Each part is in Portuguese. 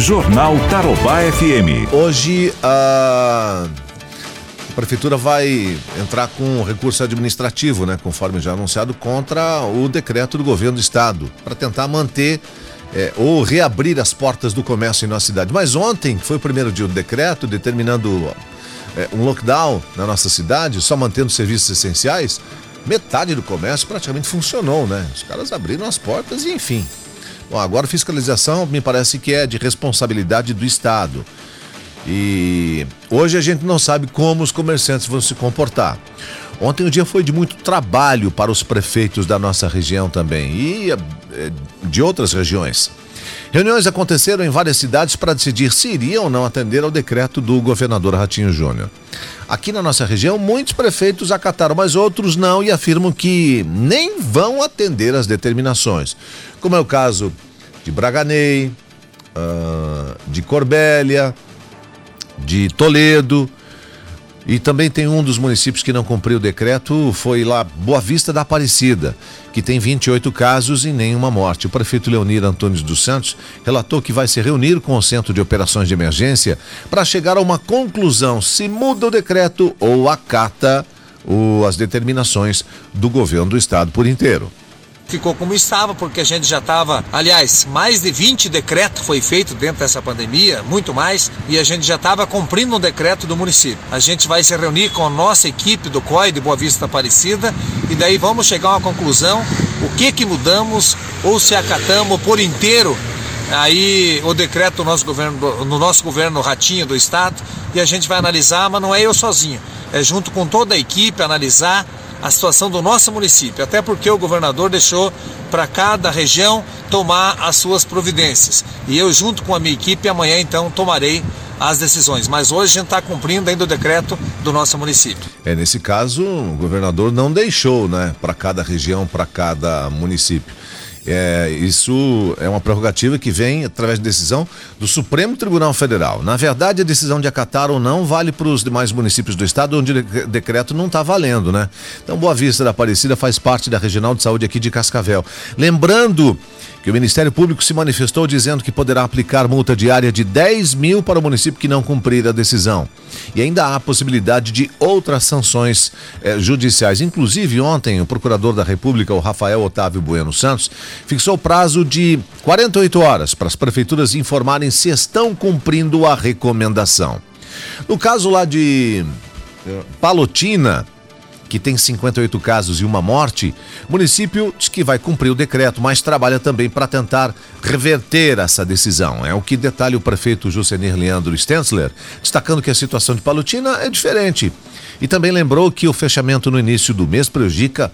Jornal Tarobá FM. Hoje a prefeitura vai entrar com recurso administrativo, né, conforme já anunciado, contra o decreto do governo do estado, para tentar manter é, ou reabrir as portas do comércio em nossa cidade. Mas ontem foi o primeiro dia do decreto determinando é, um lockdown na nossa cidade, só mantendo serviços essenciais. Metade do comércio praticamente funcionou, né? Os caras abriram as portas e enfim. Bom, agora fiscalização me parece que é de responsabilidade do Estado. E hoje a gente não sabe como os comerciantes vão se comportar. Ontem o dia foi de muito trabalho para os prefeitos da nossa região também e eh, de outras regiões. Reuniões aconteceram em várias cidades para decidir se iriam ou não atender ao decreto do governador Ratinho Júnior. Aqui na nossa região, muitos prefeitos acataram, mas outros não e afirmam que nem vão atender às determinações, como é o caso de Braganei, uh, de Corbélia, de Toledo, e também tem um dos municípios que não cumpriu o decreto, foi lá Boa Vista da Aparecida, que tem 28 casos e nenhuma morte. O prefeito Leonir Antônio dos Santos relatou que vai se reunir com o Centro de Operações de Emergência para chegar a uma conclusão se muda o decreto ou acata o, as determinações do governo do estado por inteiro ficou como estava, porque a gente já estava, aliás, mais de 20 decretos foi feito dentro dessa pandemia, muito mais, e a gente já estava cumprindo um decreto do município. A gente vai se reunir com a nossa equipe do COI de Boa Vista Aparecida e daí vamos chegar a uma conclusão, o que que mudamos ou se acatamos por inteiro aí o decreto do nosso governo, no nosso governo ratinho do estado, e a gente vai analisar, mas não é eu sozinho, é junto com toda a equipe analisar a situação do nosso município, até porque o governador deixou para cada região tomar as suas providências. E eu, junto com a minha equipe, amanhã então tomarei as decisões. Mas hoje a gente está cumprindo ainda o decreto do nosso município. É, nesse caso, o governador não deixou, né, para cada região, para cada município. É, isso é uma prerrogativa que vem através de decisão do Supremo Tribunal Federal. Na verdade, a decisão de acatar ou não vale para os demais municípios do estado onde o decreto não está valendo, né? Então, Boa Vista da Aparecida faz parte da Regional de Saúde aqui de Cascavel. Lembrando que o Ministério Público se manifestou dizendo que poderá aplicar multa diária de 10 mil para o município que não cumprir a decisão. E ainda há possibilidade de outras sanções eh, judiciais. Inclusive, ontem, o procurador da República, o Rafael Otávio Bueno Santos, fixou prazo de 48 horas para as prefeituras informarem se estão cumprindo a recomendação. No caso lá de eh, Palotina, que tem 58 casos e uma morte, o município diz que vai cumprir o decreto, mas trabalha também para tentar reverter essa decisão. É o que detalha o prefeito Jusenir Leandro Stensler, destacando que a situação de Palutina é diferente. E também lembrou que o fechamento no início do mês prejudica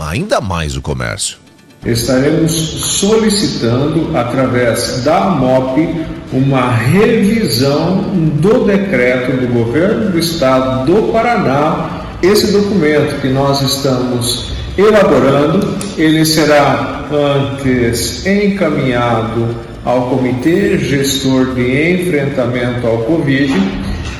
ainda mais o comércio. Estaremos solicitando, através da MOP, uma revisão do decreto do governo do estado do Paraná esse documento que nós estamos elaborando, ele será antes encaminhado ao Comitê Gestor de Enfrentamento ao Covid,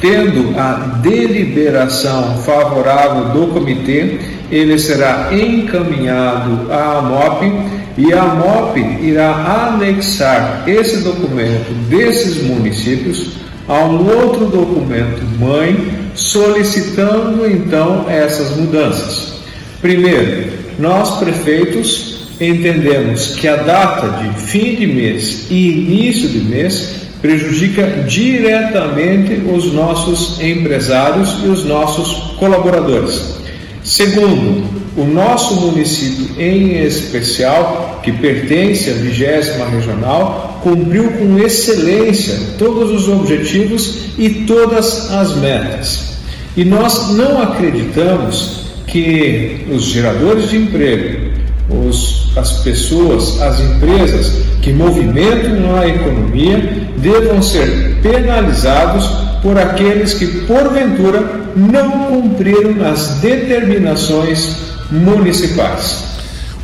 tendo a deliberação favorável do comitê, ele será encaminhado à MOP e a MOP irá anexar esse documento desses municípios a um outro documento mãe solicitando então essas mudanças. Primeiro, nós prefeitos entendemos que a data de fim de mês e início de mês prejudica diretamente os nossos empresários e os nossos colaboradores. Segundo, o nosso município em especial, que pertence à vigésima regional, cumpriu com excelência todos os objetivos e todas as metas. E nós não acreditamos que os geradores de emprego, os, as pessoas, as empresas que movimentam a economia devam ser penalizados por aqueles que, porventura, não cumpriram as determinações municipais.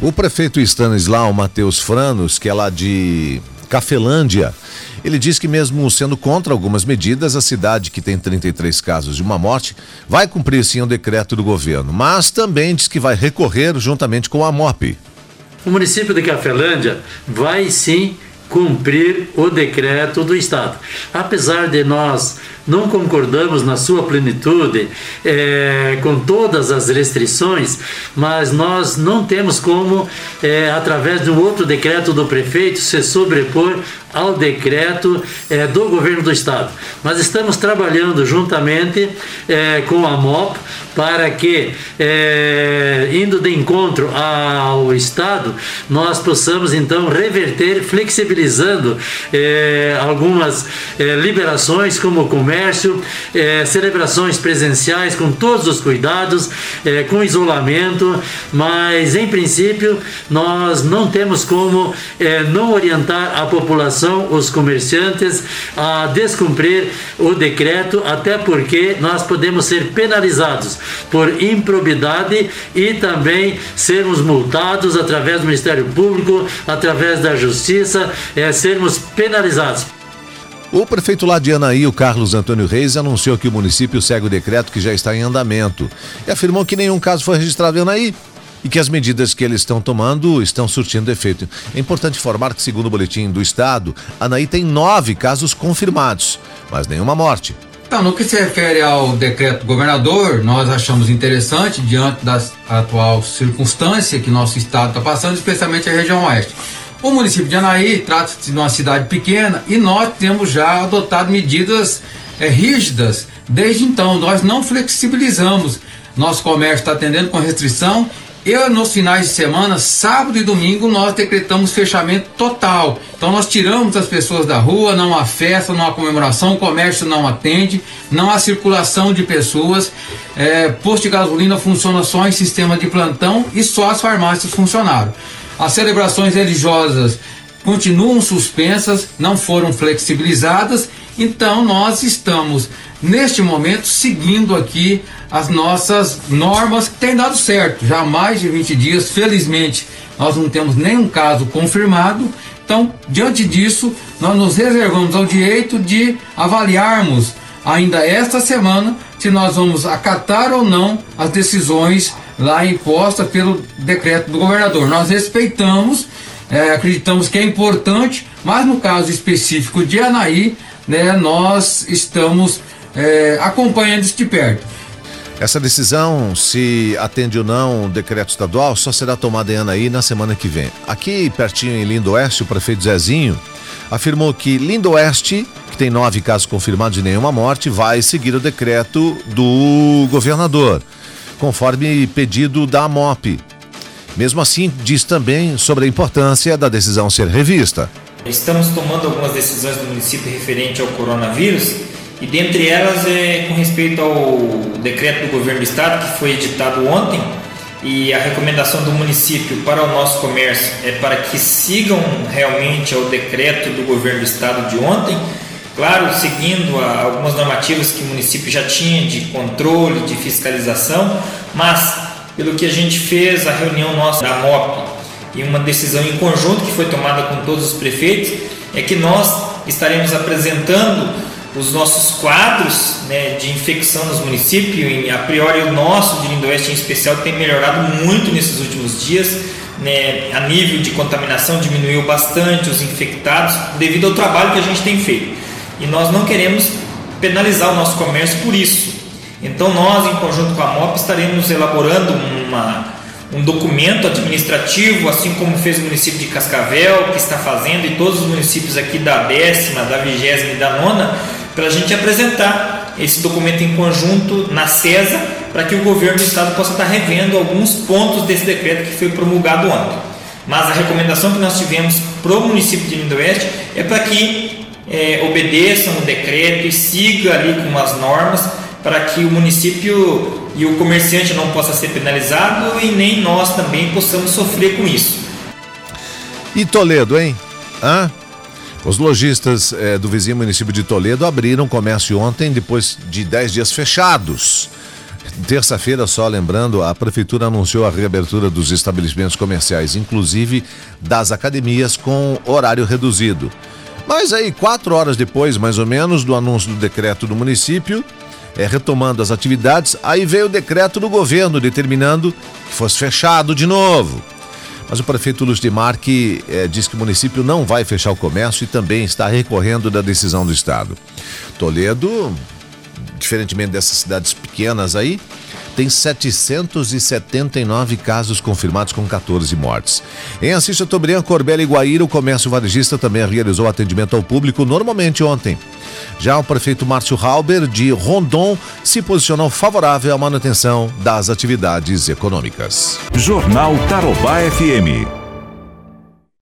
O prefeito Stanislau Matheus Franos, que é lá de Cafelândia, ele diz que, mesmo sendo contra algumas medidas, a cidade, que tem 33 casos de uma morte, vai cumprir sim o decreto do governo, mas também diz que vai recorrer juntamente com a MOP. O município de Cafelândia vai sim cumprir o decreto do Estado. Apesar de nós não concordamos na sua plenitude é, com todas as restrições, mas nós não temos como, é, através de um outro decreto do prefeito, se sobrepor ao decreto é, do governo do estado. Nós estamos trabalhando juntamente é, com a MOP para que, é, indo de encontro ao estado, nós possamos então reverter, flexibilizando algumas liberações, como o comércio, é, celebrações presenciais com todos os cuidados, com isolamento, mas em princípio nós não temos como não orientar a população população, os comerciantes, a descumprir o decreto, até porque nós podemos ser penalizados por improbidade e também sermos multados através do Ministério Público, através da Justiça, é, sermos penalizados. O prefeito lá de Anaí, o Carlos Antônio Reis, anunciou que o município segue o decreto que já está em andamento e afirmou que nenhum caso foi registrado em Anaí e que as medidas que eles estão tomando estão surtindo efeito. É importante informar que, segundo o boletim do Estado, Anaí tem nove casos confirmados, mas nenhuma morte. Então, no que se refere ao decreto do governador, nós achamos interessante, diante da atual circunstância que nosso estado está passando, especialmente a região oeste. O município de Anaí trata-se de uma cidade pequena e nós temos já adotado medidas é, rígidas. Desde então, nós não flexibilizamos. Nosso comércio está atendendo com restrição eu, nos finais de semana, sábado e domingo, nós decretamos fechamento total. Então, nós tiramos as pessoas da rua, não há festa, não há comemoração, o comércio não atende, não há circulação de pessoas. É, posto de gasolina funciona só em sistema de plantão e só as farmácias funcionaram. As celebrações religiosas continuam suspensas, não foram flexibilizadas, então nós estamos neste momento seguindo aqui as nossas normas que tem dado certo. Já há mais de 20 dias, felizmente, nós não temos nenhum caso confirmado. Então, diante disso, nós nos reservamos ao direito de avaliarmos ainda esta semana se nós vamos acatar ou não as decisões lá impostas pelo decreto do governador. Nós respeitamos, é, acreditamos que é importante, mas no caso específico de Anaí, né, nós estamos é, acompanhando isso de perto. Essa decisão, se atende ou não o decreto estadual, só será tomada em Anaí na semana que vem. Aqui, pertinho em Lindo Oeste, o prefeito Zezinho afirmou que Lindo Oeste, que tem nove casos confirmados e nenhuma morte, vai seguir o decreto do governador, conforme pedido da MOP. Mesmo assim, diz também sobre a importância da decisão ser revista. Estamos tomando algumas decisões do município referente ao coronavírus e dentre elas é com respeito ao decreto do governo do estado que foi editado ontem e a recomendação do município para o nosso comércio é para que sigam realmente ao decreto do governo do estado de ontem, claro, seguindo algumas normativas que o município já tinha de controle, de fiscalização, mas pelo que a gente fez a reunião nossa da MOP e uma decisão em conjunto que foi tomada com todos os prefeitos é que nós estaremos apresentando os nossos quadros né, de infecção nos municípios, e a priori o nosso de Lindoeste em especial tem melhorado muito nesses últimos dias, né, a nível de contaminação diminuiu bastante os infectados devido ao trabalho que a gente tem feito. E nós não queremos penalizar o nosso comércio por isso. Então nós, em conjunto com a MOP, estaremos elaborando uma, um documento administrativo, assim como fez o município de Cascavel, que está fazendo, e todos os municípios aqui da décima, da vigésima e da nona, para a gente apresentar esse documento em conjunto na CESA, para que o governo do estado possa estar revendo alguns pontos desse decreto que foi promulgado ontem. Mas a recomendação que nós tivemos para o município de Lindoeste é para que é, obedeçam o decreto e siga ali com as normas para que o município e o comerciante não possa ser penalizado e nem nós também possamos sofrer com isso. E Toledo, hein? Hã? Os lojistas eh, do vizinho município de Toledo abriram comércio ontem, depois de 10 dias fechados. Terça-feira, só lembrando, a prefeitura anunciou a reabertura dos estabelecimentos comerciais, inclusive das academias, com horário reduzido. Mas aí, quatro horas depois, mais ou menos, do anúncio do decreto do município, é, retomando as atividades, aí veio o decreto do governo determinando que fosse fechado de novo. Mas o prefeito Luz de Marque eh, diz que o município não vai fechar o comércio e também está recorrendo da decisão do Estado. Toledo, diferentemente dessas cidades pequenas aí, tem 779 casos confirmados com 14 mortes. Em Assis Chateaubriand, Corbela e Guaíra, o comércio varejista também realizou atendimento ao público normalmente ontem. Já o prefeito Márcio Halber, de Rondon, se posicionou favorável à manutenção das atividades econômicas. Jornal Tarobá FM.